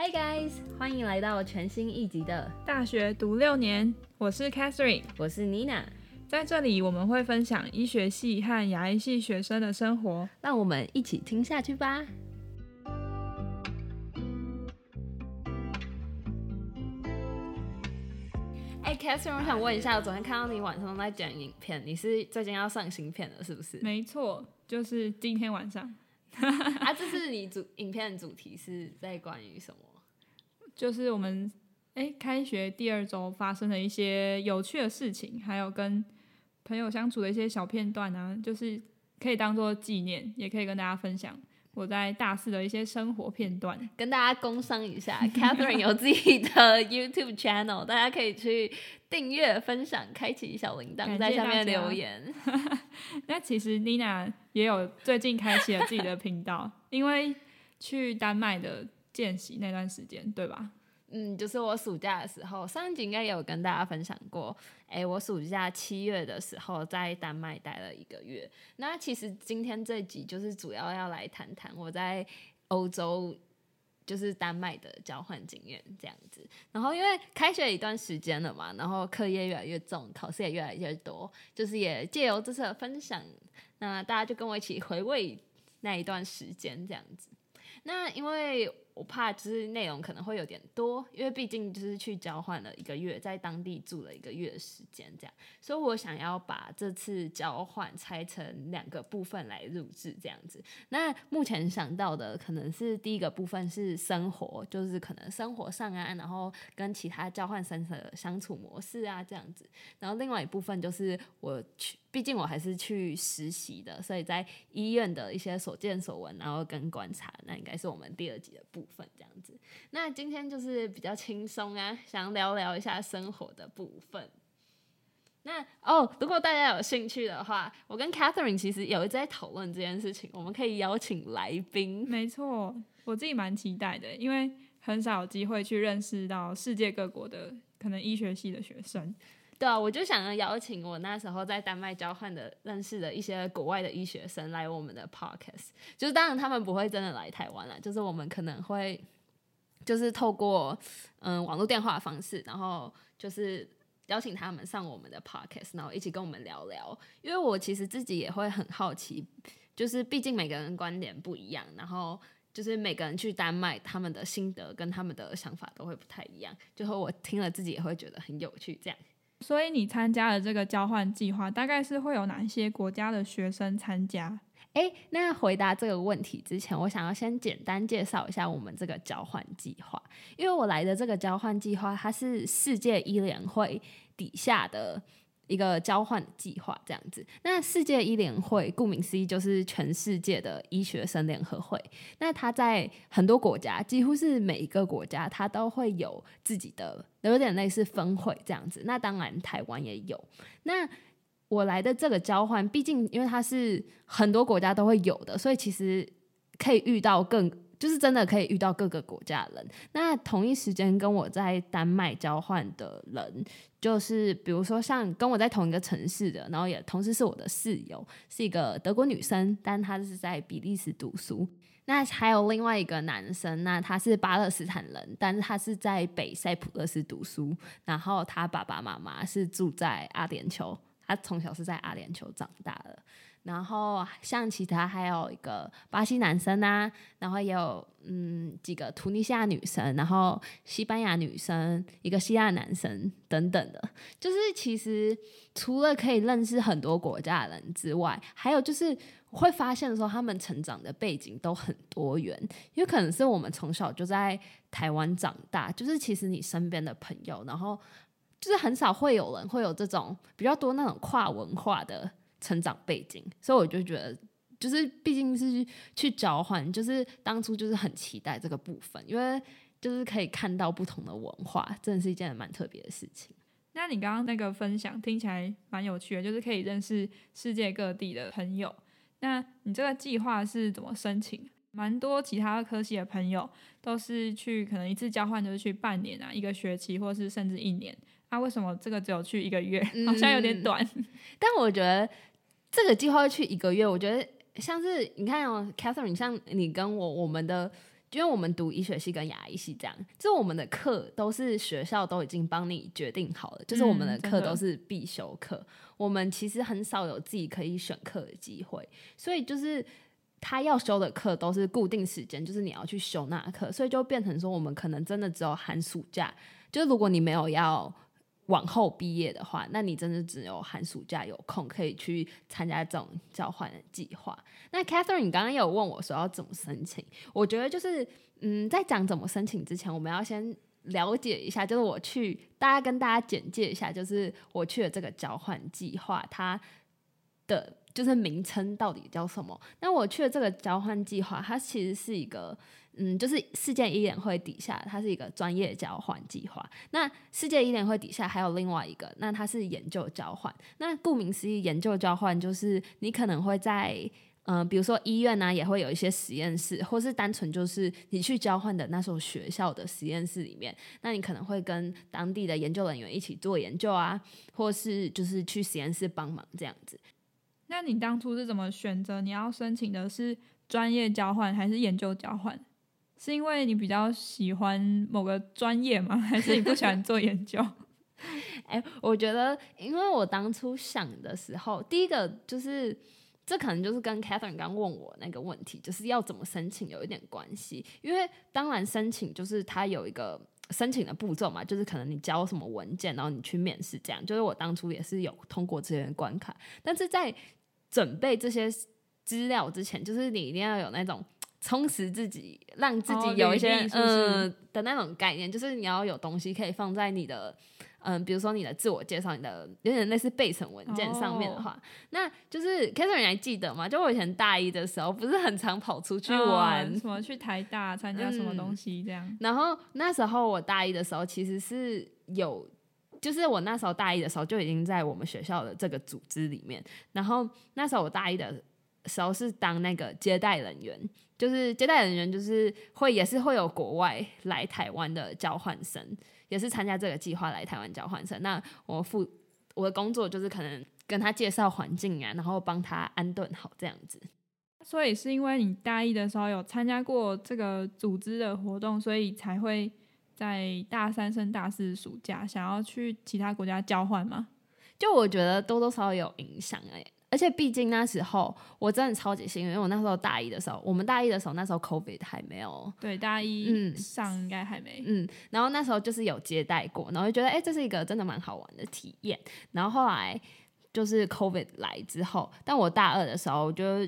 Hi guys，欢迎来到全新一集的大学读六年，我是 Catherine，我是 Nina，在这里我们会分享医学系和牙医系学生的生活，让我们一起听下去吧。哎，Catherine，我想问一下，我昨天看到你晚上在剪影片，你是最近要上新片了，是不是？没错，就是今天晚上。啊，这是你主影片的主题是在关于什么？就是我们哎，开学第二周发生的一些有趣的事情，还有跟朋友相处的一些小片段啊，就是可以当做纪念，也可以跟大家分享我在大四的一些生活片段。跟大家工商一下，Catherine 有自己的 YouTube channel，大家可以去订阅、分享、开启小铃铛，在下面留言。那其实 Nina 也有最近开启了自己的频道，因为去丹麦的。见习那段时间，对吧？嗯，就是我暑假的时候，上一集应该有跟大家分享过。哎，我暑假七月的时候在丹麦待了一个月。那其实今天这集就是主要要来谈谈我在欧洲，就是丹麦的交换经验这样子。然后因为开学一段时间了嘛，然后课业越来越重，考试也越来越多，就是也借由这次的分享，那大家就跟我一起回味那一段时间这样子。那因为。我怕就是内容可能会有点多，因为毕竟就是去交换了一个月，在当地住了一个月的时间，这样，所以我想要把这次交换拆成两个部分来录制，这样子。那目前想到的可能是第一个部分是生活，就是可能生活上啊，然后跟其他交换生的相处模式啊这样子。然后另外一部分就是我去。毕竟我还是去实习的，所以在医院的一些所见所闻，然后跟观察，那应该是我们第二集的部分这样子。那今天就是比较轻松啊，想聊聊一下生活的部分。那哦，如果大家有兴趣的话，我跟 Catherine 其实有一直在讨论这件事情，我们可以邀请来宾。没错，我自己蛮期待的，因为很少有机会去认识到世界各国的可能医学系的学生。对啊，我就想要邀请我那时候在丹麦交换的认识的一些国外的医学生来我们的 podcast，就是当然他们不会真的来台湾了，就是我们可能会就是透过嗯网络电话的方式，然后就是邀请他们上我们的 podcast，然后一起跟我们聊聊。因为我其实自己也会很好奇，就是毕竟每个人观点不一样，然后就是每个人去丹麦他们的心得跟他们的想法都会不太一样，就和我听了自己也会觉得很有趣，这样。所以你参加了这个交换计划，大概是会有哪些国家的学生参加？诶，那回答这个问题之前，我想要先简单介绍一下我们这个交换计划，因为我来的这个交换计划，它是世界医联会底下的。一个交换计划这样子，那世界医联会顾名思义就是全世界的医学生联合会。那它在很多国家，几乎是每一个国家，它都会有自己的，有点类似分会这样子。那当然台湾也有。那我来的这个交换，毕竟因为它是很多国家都会有的，所以其实可以遇到更。就是真的可以遇到各个国家的人。那同一时间跟我在丹麦交换的人，就是比如说像跟我在同一个城市的，然后也同时是我的室友，是一个德国女生，但她是在比利时读书。那还有另外一个男生，那他是巴勒斯坦人，但是他是在北塞浦路斯读书，然后他爸爸妈妈是住在阿联酋，他从小是在阿联酋长大的。然后像其他还有一个巴西男生啊，然后也有嗯几个图尼西亚女生，然后西班牙女生，一个希腊男生等等的，就是其实除了可以认识很多国家的人之外，还有就是会发现说他们成长的背景都很多元，因为可能是我们从小就在台湾长大，就是其实你身边的朋友，然后就是很少会有人会有这种比较多那种跨文化的。成长背景，所以我就觉得，就是毕竟是去交换，就是当初就是很期待这个部分，因为就是可以看到不同的文化，真的是一件蛮特别的事情。那你刚刚那个分享听起来蛮有趣的，就是可以认识世界各地的朋友。那你这个计划是怎么申请？蛮多其他科系的朋友都是去，可能一次交换就是去半年啊，一个学期，或是甚至一年。啊，为什么这个只有去一个月？好像有点短。但我觉得。这个计划去一个月，我觉得像是你看哦，Catherine，像你跟我，我们的因为我们读医学系跟牙医系这样，就我们的课都是学校都已经帮你决定好了，就是我们的课都是必修课，我们其实很少有自己可以选课的机会，所以就是。他要修的课都是固定时间，就是你要去修那课，所以就变成说，我们可能真的只有寒暑假。就是如果你没有要往后毕业的话，那你真的只有寒暑假有空可以去参加这种交换的计划。那 Catherine，你刚刚有问我说要怎么申请，我觉得就是嗯，在讲怎么申请之前，我们要先了解一下，就是我去大家跟大家简介一下，就是我去的这个交换计划，它的就是名称到底叫什么？那我去的这个交换计划，它其实是一个。嗯，就是世界医联会底下，它是一个专业交换计划。那世界医联会底下还有另外一个，那它是研究交换。那顾名思义，研究交换就是你可能会在嗯、比如说医院呢、也会有一些实验室，或是单纯就是你去交换的那所学校的实验室里面，那你可能会跟当地的研究人员一起做研究啊，或是就是去实验室帮忙这样子。那你当初是怎么选择你要申请的是专业交换还是研究交换？是因为你比较喜欢某个专业吗？还是你不喜欢做研究？哎、我觉得，因为我当初想的时候，第一个就是，这可能就是跟 Catherine 刚问我那个问题，就是要怎么申请有一点关系。因为当然申请就是它有一个申请的步骤嘛，就是可能你交什么文件，然后你去面试，这样。就是我当初也是有通过这些关卡，但是在准备这些资料之前，就是你一定要有那种。充实自己，让自己哦有一些、嗯的那种概念，就是你要有东西可以放在你的嗯，比如说你的自我介绍，你的有点类似备审文件上面的话，那就是 Catherine 你还记得吗？就我以前大一的时候，不是很常跑出去玩，嗯什么去台大参加什么东西这样？然后那时候我大一的时候，其实是有，就是我那时候大一的时候就已经在我们学校的这个组织里面。然后那时候我大一的时候是当那个接待人员，就是接待人员就是会也是会有国外来台湾的交换生，也是参加这个计划来台湾交换生。那我负我的工作就是可能跟他介绍环境啊，然后帮他安顿好这样子。所以是因为你大一的时候有参加过这个组织的活动，所以才会在大三升大四暑假想要去其他国家交换吗？就我觉得多多少少有影响哎、而且毕竟那时候我真的超级幸运，因为我那时候大一的时候，我们大一的时候那时候 COVID 还没有，对，大一嗯上应该还没。嗯，然后那时候就是有接待过，然后就觉得哎、诶这是一个真的蛮好玩的体验。然后后来就是 COVID 来之后，但我大二的时候，就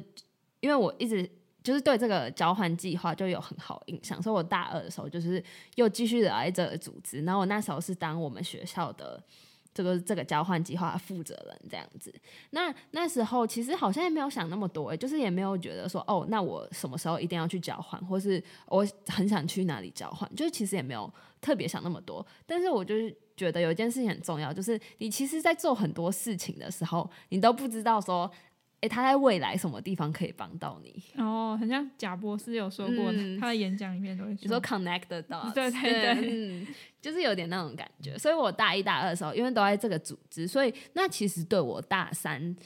因为我一直就是对这个交换计划就有很好印象，所以我大二的时候就是又继续的来这个组织。然后我那时候是当我们学校的这个这个交换计划负责人这样子。那那时候其实好像也没有想那么多、就是也没有觉得说哦，那我什么时候一定要去交换，或是我很想去哪里交换，就是其实也没有特别想那么多。但是我就是觉得有一件事情很重要，就是你其实，在做很多事情的时候，你都不知道说，诶，他在未来什么地方可以帮到你。哦，很像贾博士有说过，嗯他的演讲里面都会你说 connect the dots，对对对嗯，就是有点那种感觉。所以我大一大二的时候，因为都在这个组织，所以那其实对我大三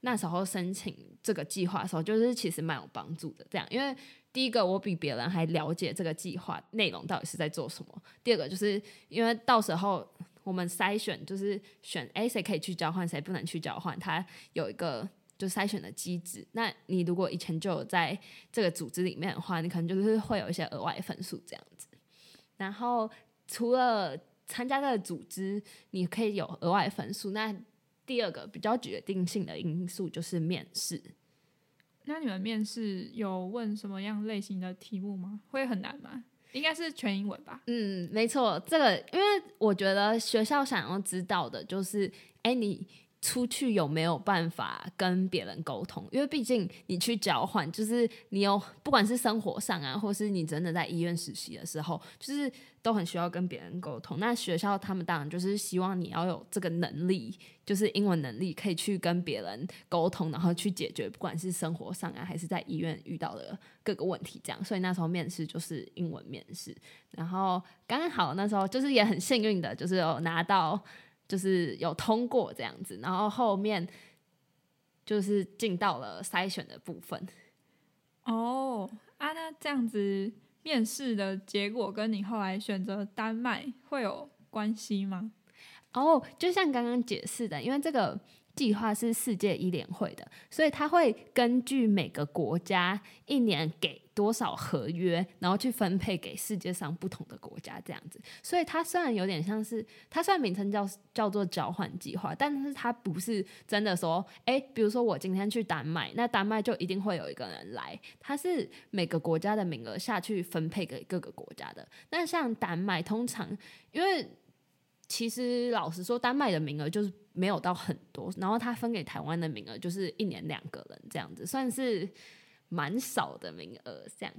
那时候申请这个计划的时候，就是其实蛮有帮助的。这样，因为第一个我比别人还了解这个计划内容到底是在做什么；第二个就是因为到时候我们筛选就是选哎谁可以去交换，谁不能去交换，它有一个。就筛选的机制，那你如果以前就有在这个组织里面的话，你可能就是会有一些额外分数这样子。然后除了参加这个组织，你可以有额外分数。那第二个比较决定性的因素就是面试。那你们面试有问什么样类型的题目吗？会很难吗？应该是全英文吧。嗯，没错，这个因为我觉得学校想要知道的就是，哎，你出去有没有办法跟别人沟通？因为毕竟你去交换，就是你有不管是生活上啊，或是你真的在医院实习的时候，就是都很需要跟别人沟通。那学校他们当然就是希望你要有这个能力，就是英文能力，可以去跟别人沟通，然后去解决不管是生活上啊，还是在医院遇到的各个问题，这样。所以那时候面试就是英文面试。然后刚好那时候就是也很幸运的，就是有拿到，就是有通过这样子，然后后面就是进到了筛选的部分。哦啊，那这样子面试的结果跟你后来选择丹麦会有关系吗？哦，就像刚刚解释的，因为这个计划是世界医联会的，所以它会根据每个国家一年给多少合约，然后去分配给世界上不同的国家这样子。所以它虽然有点像是，它虽然名称叫叫做交换计划，但是它不是真的说，哎，比如说我今天去丹麦，那丹麦就一定会有一个人来，它是每个国家的名额下去分配给各个国家的。那像丹麦，通常因为其实老实说，丹麦的名额就是没有到很多，然后他分给台湾的名额就是一年两个人这样子，算是蛮少的名额。这样，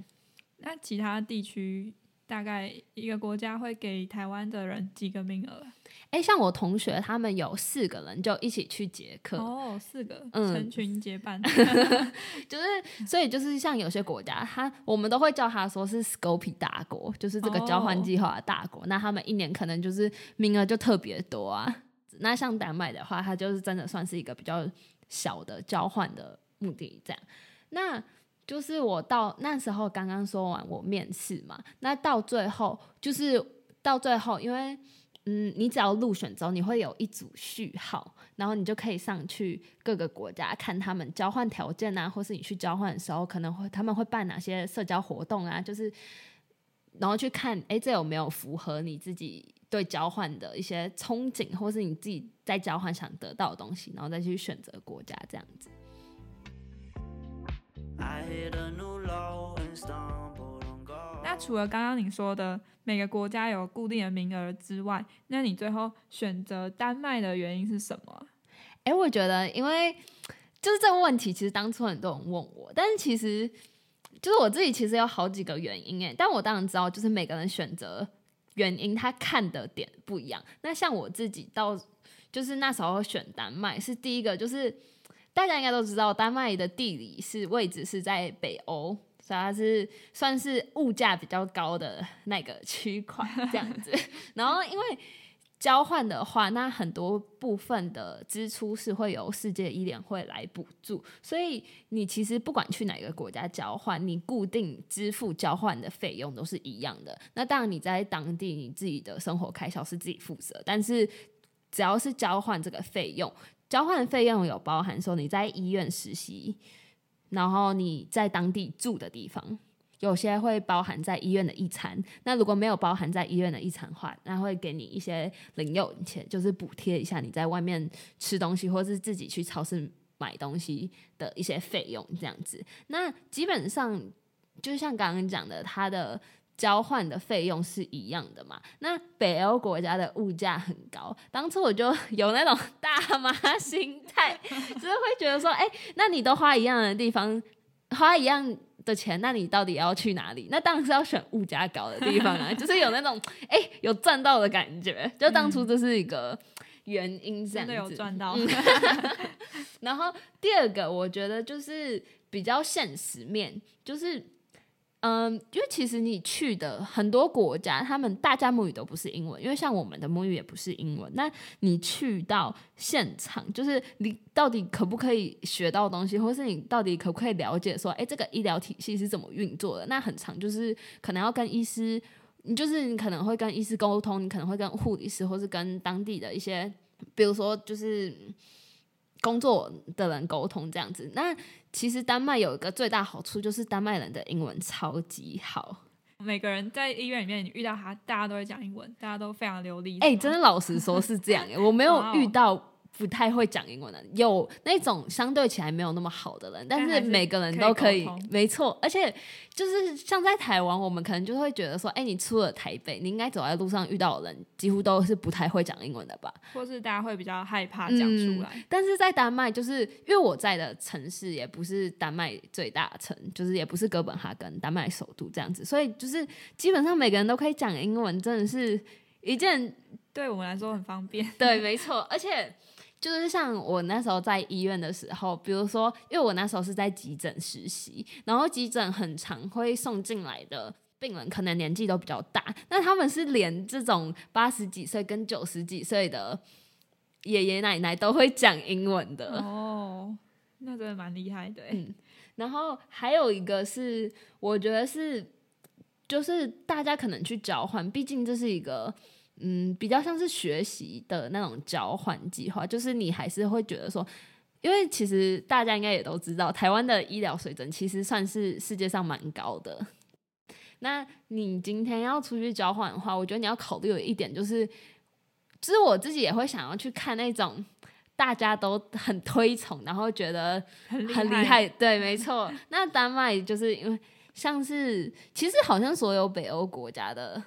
那其他地区大概一个国家会给台湾的人几个名额？哎，像我同学他们有四个人就一起去捷克哦，四个，嗯，成群结伴，就是所以就是像有些国家，他我们都会叫他说是 Scopy 大国，就是这个交换计划的大国。那他们一年可能就是名额就特别多啊。那像丹麦的话，它就是真的算是一个比较小的交换的目的这样。那就是我到那时候刚刚说完我面试嘛，那到最后就是到最后因为。嗯，你只要入选之后，你会有一组序号，然后你就可以上去各个国家看他们交换条件啊，或是你去交换的时候可能会他们会办哪些社交活动啊，就是然后去看，哎，这有没有符合你自己对交换的一些憧憬，或是你自己在交换想得到的东西，然后再去选择国家这样子。那除了刚刚你说的每个国家有固定的名额之外，那你最后选择丹麦的原因是什么？哎，我觉得，因为就是这个问题，其实当初很多人问我，但是其实就是我自己其实有好几个原因哎，但我当然知道，就是每个人选择原因，他看的点不一样。那像我自己到就是那时候选丹麦，是第一个，就是大家应该都知道，丹麦的地理是位置是在北欧。所以它是算是物价比较高的那个区块这样子，然后因为交换的话，那很多部分的支出是会由世界医联会来补助，所以你其实不管去哪个国家交换，你固定支付交换的费用都是一样的。那当然你在当地你自己的生活开销是自己负责，但是只要是交换这个费用，交换费用有包含说你在医院实习。然后你在当地住的地方，有些会包含在医院的一餐。那如果没有包含在医院的一餐话，那会给你一些零用钱，就是补贴一下你在外面吃东西或是自己去超市买东西的一些费用这样子。那基本上就像刚刚讲的，它的。交换的费用是一样的嘛？那北欧国家的物价很高，当初我就有那种大妈心态，就是会觉得说，哎，那你都花一样的地方，花一样的钱，那你到底要去哪里？那当然是要选物价高的地方啊，就是有那种哎有赚到的感觉。就当初这是一个原因，这样子有赚到。然后第二个，我觉得就是比较现实面，就是。嗯，因为其实你去的很多国家，他们大家母语都不是英文，因为像我们的母语也不是英文。那你去到现场，就是你到底可不可以学到东西，或是你到底可不可以了解说，哎，这个医疗体系是怎么运作的？那很长，就是可能要跟医师，你就是你可能会跟医师沟通，你可能会跟护理师，或是跟当地的一些，比如说就是工作的人沟通这样子。那其实丹麦有一个最大好处，就是丹麦人的英文超级好。每个人在医院里面，你遇到他，大家都会讲英文，大家都非常流利。哎，真的，老实说是这样，我没有遇到。不太会讲英文的，有那种相对起来没有那么好的人，但是每个人都可以，没错。而且就是像在台湾，我们可能就会觉得说，哎，你出了台北，你应该走在路上遇到的人，几乎都是不太会讲英文的吧？或是大家会比较害怕讲出来。但是在丹麦，就是因为我在的城市也不是丹麦最大城，就是也不是哥本哈根，丹麦首都这样子，所以就是基本上每个人都可以讲英文，真的是一件对我们来说很方便。对，没错，而且。就是像我那时候在医院的时候，比如说，因为我那时候是在急诊实习，然后急诊很常会送进来的病人，可能年纪都比较大，那他们是连这种八十几岁跟九十几岁的爷爷奶奶都会讲英文的哦，那真的蛮厉害的。嗯，然后还有一个是，我觉得是就是大家可能去交换，毕竟这是一个嗯比较像是学习的那种交换计划，就是你还是会觉得说，因为其实大家应该也都知道，台湾的医疗水准其实算是世界上蛮高的。那你今天要出去交换的话，我觉得你要考虑有一点就是，就是我自己也会想要去看那种大家都很推崇，然后觉得很很厉害，对，没错。那丹麦就是因为。像是，其实好像所有北欧国家的，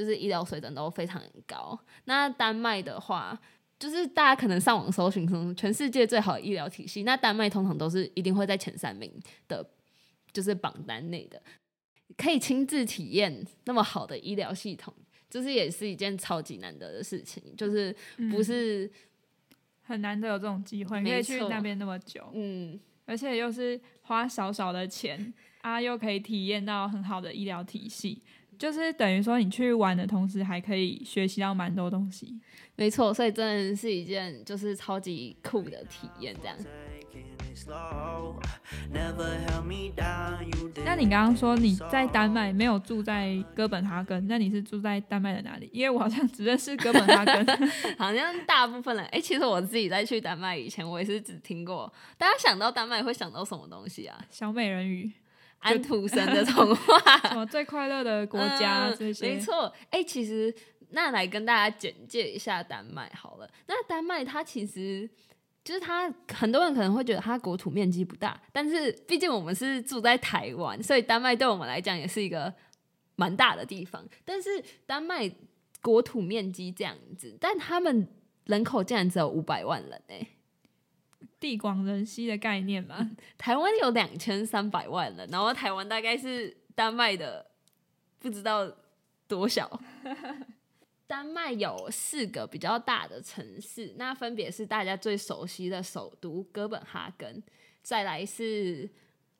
就是医疗水准都非常高。那丹麦的话，就是大家可能上网搜寻，说全世界最好的医疗体系，那丹麦通常都是一定会在前三名的，就是榜单内的。可以亲自体验那么好的医疗系统，就是也是一件超级难得的事情，就是不是很难得有这种机会，可以去那边那么久，嗯，而且又是花少少的钱。啊，又可以体验到很好的医疗体系，就是等于说你去玩的同时，还可以学习到蛮多东西。没错，所以真的是一件就是超级酷的体验，这样。那你刚刚说你在丹麦没有住在哥本哈根，那你是住在丹麦的哪里？因为我好像只认识哥本哈根，好像大部分人哎，其实我自己在去丹麦以前，我也是只听过。大家想到丹麦会想到什么东西啊？小美人鱼。安徒生的童话，什么最快乐的国家这些，没错。哎，其实那来跟大家简介一下丹麦好了。那丹麦它其实就是它，很多人可能会觉得它国土面积不大，但是毕竟我们是住在台湾，所以丹麦对我们来讲也是一个蛮大的地方。但是丹麦国土面积这样子，但他们人口竟然只有五百万人哎。地广人稀的概念嘛，台湾有两千三百万人，然后台湾大概是丹麦的不知道多少。丹麦有四个比较大的城市，那分别是大家最熟悉的首都哥本哈根，再来是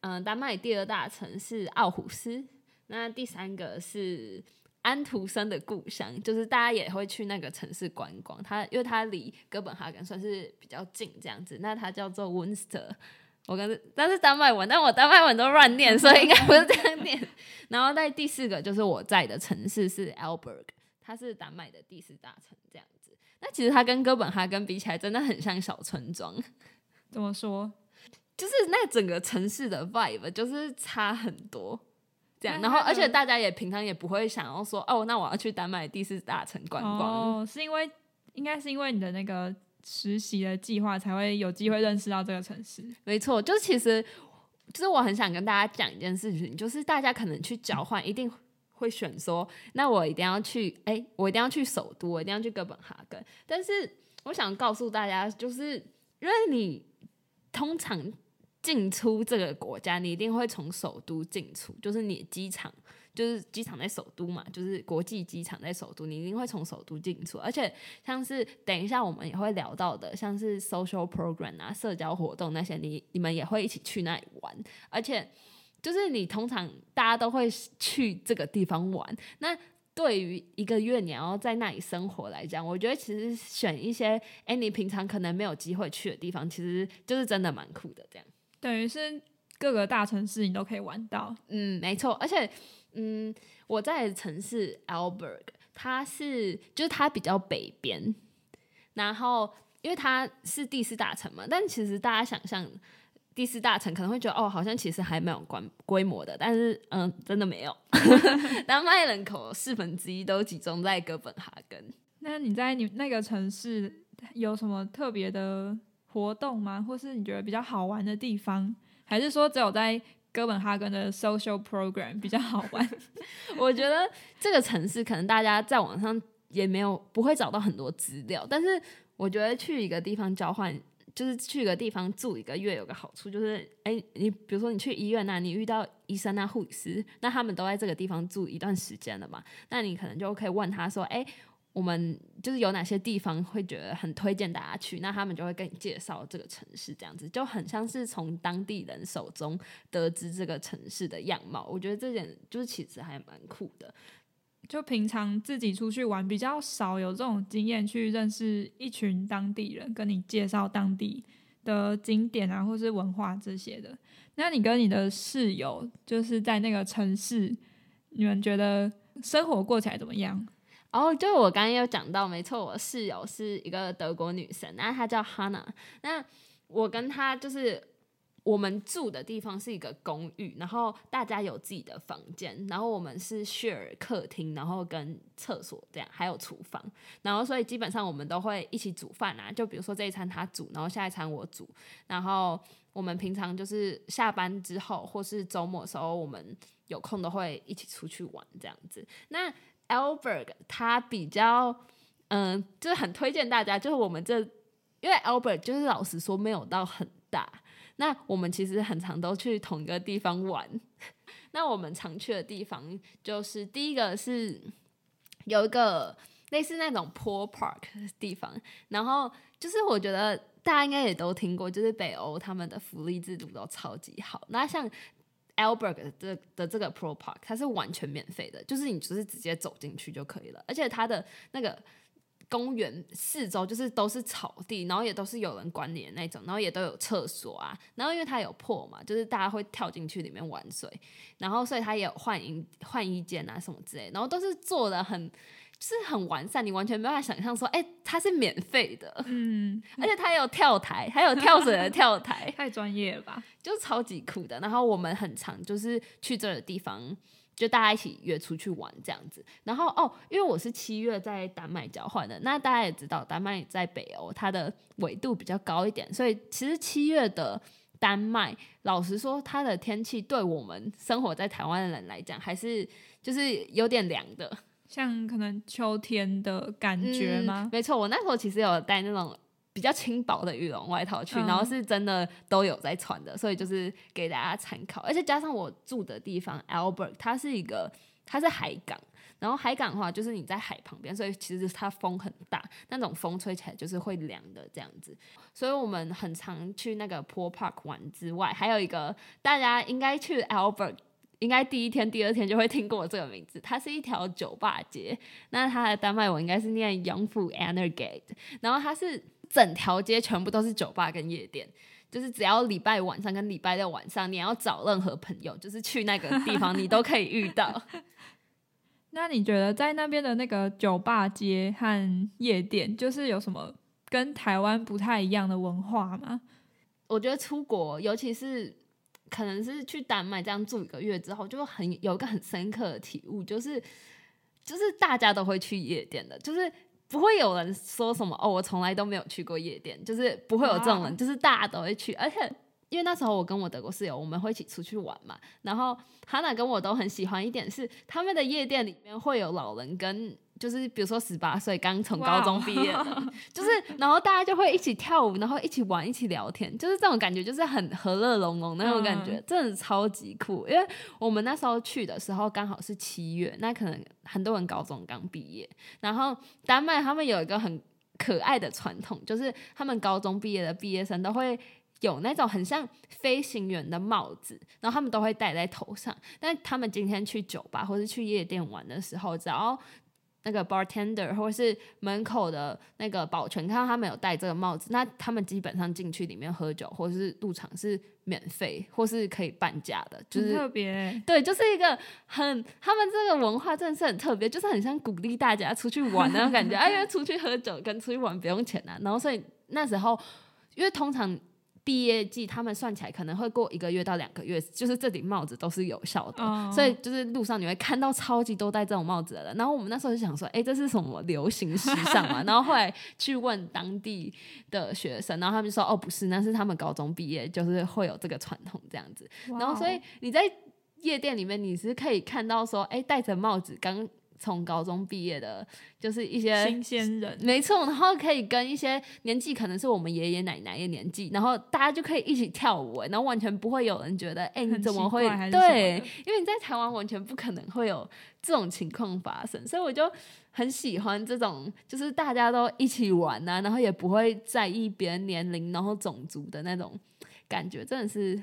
嗯丹麦第二大城市奥胡斯，那第三个是。安徒生的故乡，就是大家也会去那个城市观光。它因为它离哥本哈根算是比较近，这样子。那它叫做 Winster。我跟但是丹麦文，但我丹麦文都乱念，所以应该不是这样念。然后在第四个就是我在的城市是 Alberg，它是丹麦的第四大城，这样子。那其实它跟哥本哈根比起来，真的很像小村庄。怎么说？就是那整个城市的 vibe 就是差很多。这样，然后而且大家也平常也不会想要说哦，那我要去丹麦第四大城观光。哦，是因为应该是因为你的那个实习的计划才会有机会认识到这个城市。没错，就是其实就是我很想跟大家讲一件事情，就是大家可能去交换一定会选说，那我一定要去，哎，我一定要去首都，我一定要去哥本哈根。但是我想告诉大家，就是因为你通常。进出这个国家，你一定会从首都进出，就是你机场，就是机场在首都嘛，就是国际机场在首都，你一定会从首都进出。而且像是等一下我们也会聊到的，像是 social program 啊，社交活动那些，你你们也会一起去那里玩。而且就是你通常大家都会去这个地方玩。那对于一个月你要在那里生活来讲，我觉得其实选一些哎你平常可能没有机会去的地方，其实就是真的蛮酷的这样。等于是各个大城市你都可以玩到，嗯，没错，而且，嗯，我在城市 Alberg，它是就是它比较北边，然后因为它是第四大城嘛，但其实大家想象第四大城可能会觉得哦，好像其实还蛮有关规模的，但是嗯，真的没有，丹麦人口四分之一都集中在哥本哈根。那你在你那个城市有什么特别的？活动吗？或是你觉得比较好玩的地方，还是说只有在哥本哈根的 social program 比较好玩？我觉得这个城市可能大家在网上也没有不会找到很多资料，但是我觉得去一个地方交换，就是去一个地方住一个月，有个好处就是，哎，你比如说你去医院那，你遇到医生啊、护士，那他们都在这个地方住一段时间了嘛，那你可能就可以问他说，哎。我们就是有哪些地方会觉得很推荐大家去，那他们就会跟你介绍这个城市，这样子就很像是从当地人手中得知这个城市的样貌。我觉得这点就是其实还蛮酷的。就平常自己出去玩比较少有这种经验，去认识一群当地人，跟你介绍当地的景点啊，或是文化这些的。那你跟你的室友就是在那个城市。你们觉得生活过起来怎么样？哦，就我刚刚有讲到，没错，我室友是一个德国女生，那她叫 Hanna。那我跟她就是我们住的地方是一个公寓，然后大家有自己的房间，然后我们是 share 客厅，然后跟厕所这样，还有厨房，然后所以基本上我们都会一起煮饭啊。就比如说这一餐她煮，然后下一餐我煮，然后我们平常就是下班之后或是周末的时候，我们有空都会一起出去玩这样子。那 Albert 他比较，嗯，就是很推荐大家，就是我们这，因为 Albert 就是老实说没有到很大，那我们其实很常都去同一个地方玩。那我们常去的地方就是第一个是有一个类似那种 pool park 的地方，然后就是我觉得大家应该也都听过，就是北欧他们的福利制度都超级好。那像 Albert 的的这个 Pro Park，它是完全免费的，就是你就是直接走进去就可以了，而且它的那个公园四周就是都是草地，然后也都是有人管理的那种，然后也都有厕所啊，然后因为它有破嘛，就是大家会跳进去里面玩水，然后所以它也有换衣换衣间啊什么之类，然后都是做的很。是很完善，你完全没办法想象说，哎，它是免费的，嗯，而且它有跳台，还有跳水的跳台，太专业了吧？就超级酷的。然后我们很常就是去这个地方，就大家一起约出去玩这样子。然后哦，因为我是七月在丹麦交换的，那大家也知道，丹麦在北欧，它的纬度比较高一点，所以其实七月的丹麦，老实说，它的天气对我们生活在台湾的人来讲，还是就是有点凉的。像可能秋天的感觉吗？没错，我那时候其实有带那种比较轻薄的羽绒外套去，然后是真的都有在穿的，所以就是给大家参考。而且加上我住的地方 Albert，它是一个它是海港，然后海港的话就是你在海旁边，所以其实它风很大，那种风吹起来就是会凉的这样子。所以我们很常去那个 Pool Park 玩之外，还有一个大家应该去 Albert。应该第一天、第二天就会听过这个名字。它是一条酒吧街，那它的丹麦文应该是念 Youngfu Energate。然后它是整条街全部都是酒吧跟夜店，就是只要礼拜晚上跟礼拜六晚上，你要找任何朋友，就是去那个地方，你都可以遇到。那你觉得在那边的那个酒吧街和夜店，就是有什么跟台湾不太一样的文化吗？我觉得出国，尤其是。可能是去丹麦这样住一个月之后，就很有一个很深刻的体悟，就是就是大家都会去夜店的，就是不会有人说什么哦，我从来都没有去过夜店，就是不会有这种人，就是大家都会去。而且因为那时候我跟我德国室友，我们会一起出去玩嘛，然后哈娜跟我都很喜欢一点是，他们的夜店里面会有老人跟。就是比如说十八岁刚从高中毕业的，就是然后大家就会一起跳舞，然后一起玩，一起聊天，就是这种感觉，就是很和乐融融那种感觉，真的超级酷。因为我们那时候去的时候刚好是七月，那可能很多人高中刚毕业，然后丹麦他们有一个很可爱的传统，就是他们高中毕业的毕业生都会有那种很像飞行员的帽子，然后他们都会戴在头上。但他们今天去酒吧或是去夜店玩的时候，只要那个 bartender 或是门口的那个保全，看到他们有戴这个帽子，那他们基本上进去里面喝酒或者是入场是免费或是可以半价的，就是特别对，就是一个很他们这个文化真的是很特别，就是很像鼓励大家出去玩那种感觉，哎呀，出去喝酒跟出去玩不用钱啊，然后所以那时候因为通常。毕业季，他们算起来可能会过一个月到两个月，就是这顶帽子都是有效的，所以就是路上你会看到超级多戴这种帽子的人。然后我们那时候就想说，哎，这是什么流行时尚嘛？然后后来去问当地的学生，然后他们就说，哦，不是，那是他们高中毕业就是会有这个传统这样子。然后所以你在夜店里面，你是可以看到说，哎，戴着帽子刚。从高中毕业的，就是一些新鲜人，没错。然后可以跟一些年纪可能是我们爷爷奶奶的年纪，然后大家就可以一起跳舞，然后完全不会有人觉得，哎，你怎么会？对，因为你在台湾完全不可能会有这种情况发生，所以我就很喜欢这种，就是大家都一起玩啊，然后也不会在意别人年龄，然后种族的那种感觉，真的是。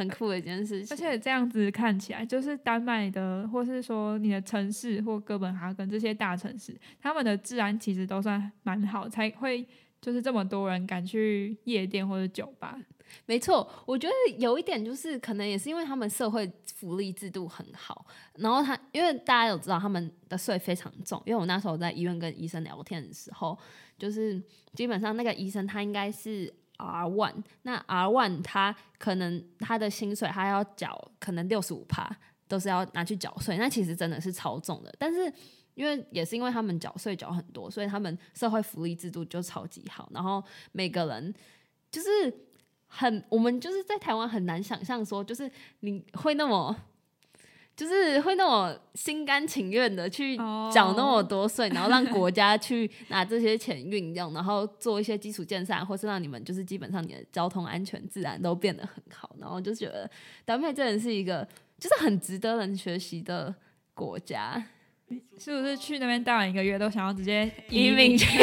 很酷的一件事情，而且这样子看起来，就是丹麦的，或是说你的城市或哥本哈根这些大城市，他们的治安其实都算蛮好，才会就是这么多人敢去夜店或者酒吧。没错，我觉得有一点就是，可能也是因为他们社会福利制度很好，然后他因为大家有知道他们的税非常重，因为我那时候在医院跟医生聊天的时候，就是基本上那个医生他应该是 R one，那 R one 他可能他的薪水他要缴可能六十五趴都是要拿去缴税，那其实真的是超重的，但是。因为也是因为他们缴税缴很多，所以他们社会福利制度就超级好，然后每个人就是很，我们就是在台湾很难想象说，就是你会那么，就是会那么心甘情愿的去缴那么多税，然后让国家去拿这些钱运用，然后做一些基础建设，或是让你们就是基本上你的交通安全自然都变得很好，然后就觉得丹麦真的是一个就是很值得人学习的国家。是不是去那边待完一个月都想要直接移民去？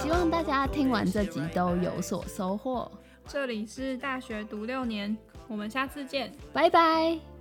希望大家听完这集都有所收获。这里是大学读六年，我们下次见，拜拜。